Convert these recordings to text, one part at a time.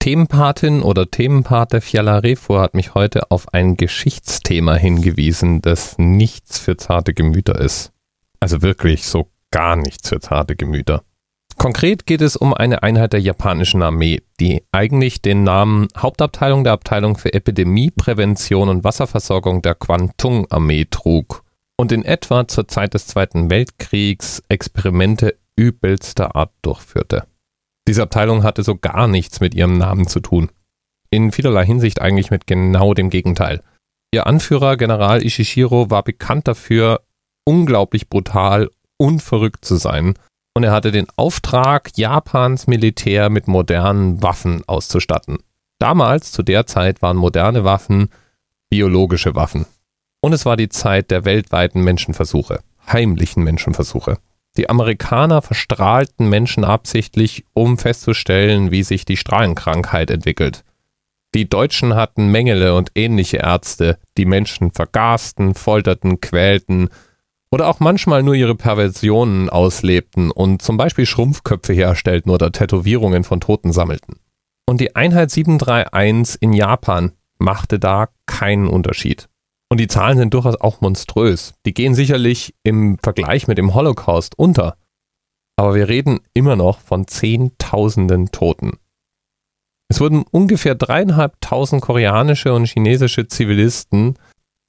Themenpatin oder Themenpate Fiala Refur hat mich heute auf ein Geschichtsthema hingewiesen, das nichts für zarte Gemüter ist. Also wirklich so gar nichts für zarte Gemüter. Konkret geht es um eine Einheit der japanischen Armee, die eigentlich den Namen Hauptabteilung der Abteilung für Epidemieprävention und Wasserversorgung der Kwantung-Armee trug und in etwa zur Zeit des Zweiten Weltkriegs Experimente übelster Art durchführte. Diese Abteilung hatte so gar nichts mit ihrem Namen zu tun. In vielerlei Hinsicht eigentlich mit genau dem Gegenteil. Ihr Anführer, General Ishishiro, war bekannt dafür, unglaublich brutal und verrückt zu sein und er hatte den Auftrag, Japans Militär mit modernen Waffen auszustatten. Damals, zu der Zeit, waren moderne Waffen biologische Waffen. Und es war die Zeit der weltweiten Menschenversuche, heimlichen Menschenversuche. Die Amerikaner verstrahlten Menschen absichtlich, um festzustellen, wie sich die Strahlenkrankheit entwickelt. Die Deutschen hatten Mengele und ähnliche Ärzte, die Menschen vergasten, folterten, quälten oder auch manchmal nur ihre Perversionen auslebten und zum Beispiel Schrumpfköpfe herstellten oder Tätowierungen von Toten sammelten. Und die Einheit 731 in Japan machte da keinen Unterschied. Und die Zahlen sind durchaus auch monströs. Die gehen sicherlich im Vergleich mit dem Holocaust unter. Aber wir reden immer noch von Zehntausenden Toten. Es wurden ungefähr dreieinhalbtausend koreanische und chinesische Zivilisten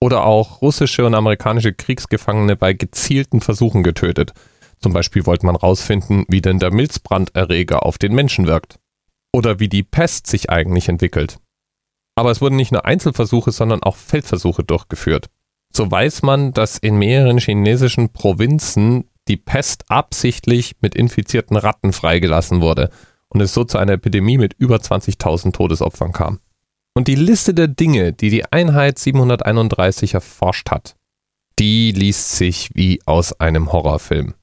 oder auch russische und amerikanische Kriegsgefangene bei gezielten Versuchen getötet. Zum Beispiel wollte man herausfinden, wie denn der Milzbranderreger auf den Menschen wirkt. Oder wie die Pest sich eigentlich entwickelt. Aber es wurden nicht nur Einzelversuche, sondern auch Feldversuche durchgeführt. So weiß man, dass in mehreren chinesischen Provinzen die Pest absichtlich mit infizierten Ratten freigelassen wurde und es so zu einer Epidemie mit über 20.000 Todesopfern kam. Und die Liste der Dinge, die die Einheit 731 erforscht hat, die liest sich wie aus einem Horrorfilm.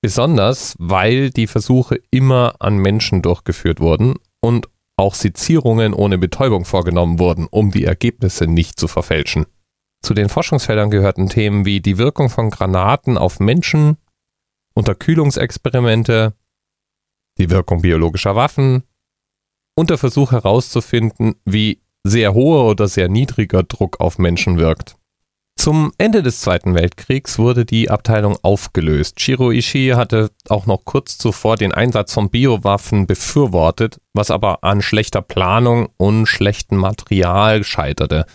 Besonders, weil die Versuche immer an Menschen durchgeführt wurden und auch Sezierungen ohne Betäubung vorgenommen wurden, um die Ergebnisse nicht zu verfälschen. Zu den Forschungsfeldern gehörten Themen wie die Wirkung von Granaten auf Menschen, Unterkühlungsexperimente, die Wirkung biologischer Waffen und der Versuch herauszufinden, wie sehr hoher oder sehr niedriger Druck auf Menschen wirkt. Zum Ende des Zweiten Weltkriegs wurde die Abteilung aufgelöst. Shiro Ishii hatte auch noch kurz zuvor den Einsatz von Biowaffen befürwortet, was aber an schlechter Planung und schlechtem Material scheiterte.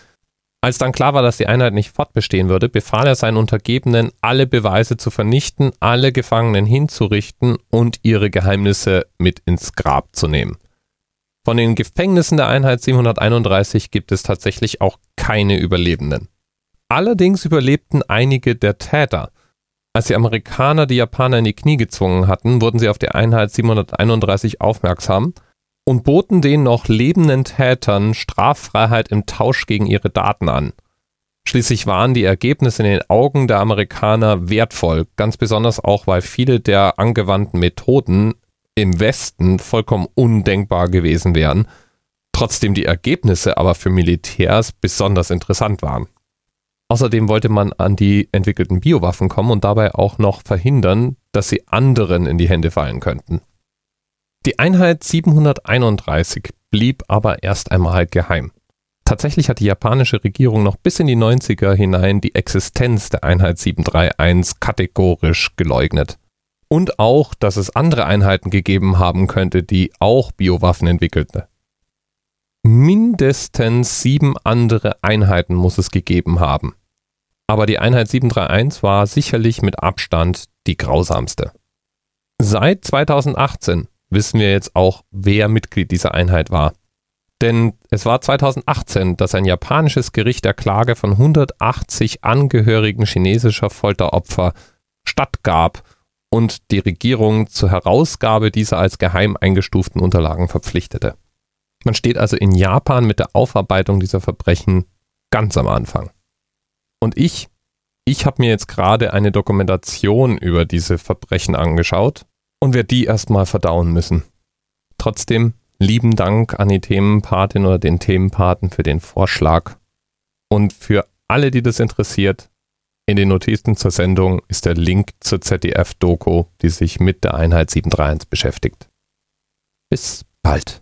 Als dann klar war, dass die Einheit nicht fortbestehen würde, befahl er seinen Untergebenen, alle Beweise zu vernichten, alle Gefangenen hinzurichten und ihre Geheimnisse mit ins Grab zu nehmen. Von den Gefängnissen der Einheit 731 gibt es tatsächlich auch keine Überlebenden. Allerdings überlebten einige der Täter. Als die Amerikaner die Japaner in die Knie gezwungen hatten, wurden sie auf die Einheit 731 aufmerksam und boten den noch lebenden Tätern Straffreiheit im Tausch gegen ihre Daten an. Schließlich waren die Ergebnisse in den Augen der Amerikaner wertvoll, ganz besonders auch, weil viele der angewandten Methoden im Westen vollkommen undenkbar gewesen wären, trotzdem die Ergebnisse aber für Militärs besonders interessant waren. Außerdem wollte man an die entwickelten Biowaffen kommen und dabei auch noch verhindern, dass sie anderen in die Hände fallen könnten. Die Einheit 731 blieb aber erst einmal geheim. Tatsächlich hat die japanische Regierung noch bis in die 90er hinein die Existenz der Einheit 731 kategorisch geleugnet und auch, dass es andere Einheiten gegeben haben könnte, die auch Biowaffen entwickelten. Mindestens sieben andere Einheiten muss es gegeben haben. Aber die Einheit 731 war sicherlich mit Abstand die grausamste. Seit 2018 wissen wir jetzt auch, wer Mitglied dieser Einheit war. Denn es war 2018, dass ein japanisches Gericht der Klage von 180 Angehörigen chinesischer Folteropfer stattgab und die Regierung zur Herausgabe dieser als geheim eingestuften Unterlagen verpflichtete. Man steht also in Japan mit der Aufarbeitung dieser Verbrechen ganz am Anfang. Und ich, ich habe mir jetzt gerade eine Dokumentation über diese Verbrechen angeschaut und werde die erstmal verdauen müssen. Trotzdem lieben Dank an die Themenpatin oder den Themenpaten für den Vorschlag. Und für alle, die das interessiert, in den Notizen zur Sendung ist der Link zur ZDF-Doku, die sich mit der Einheit 731 beschäftigt. Bis bald.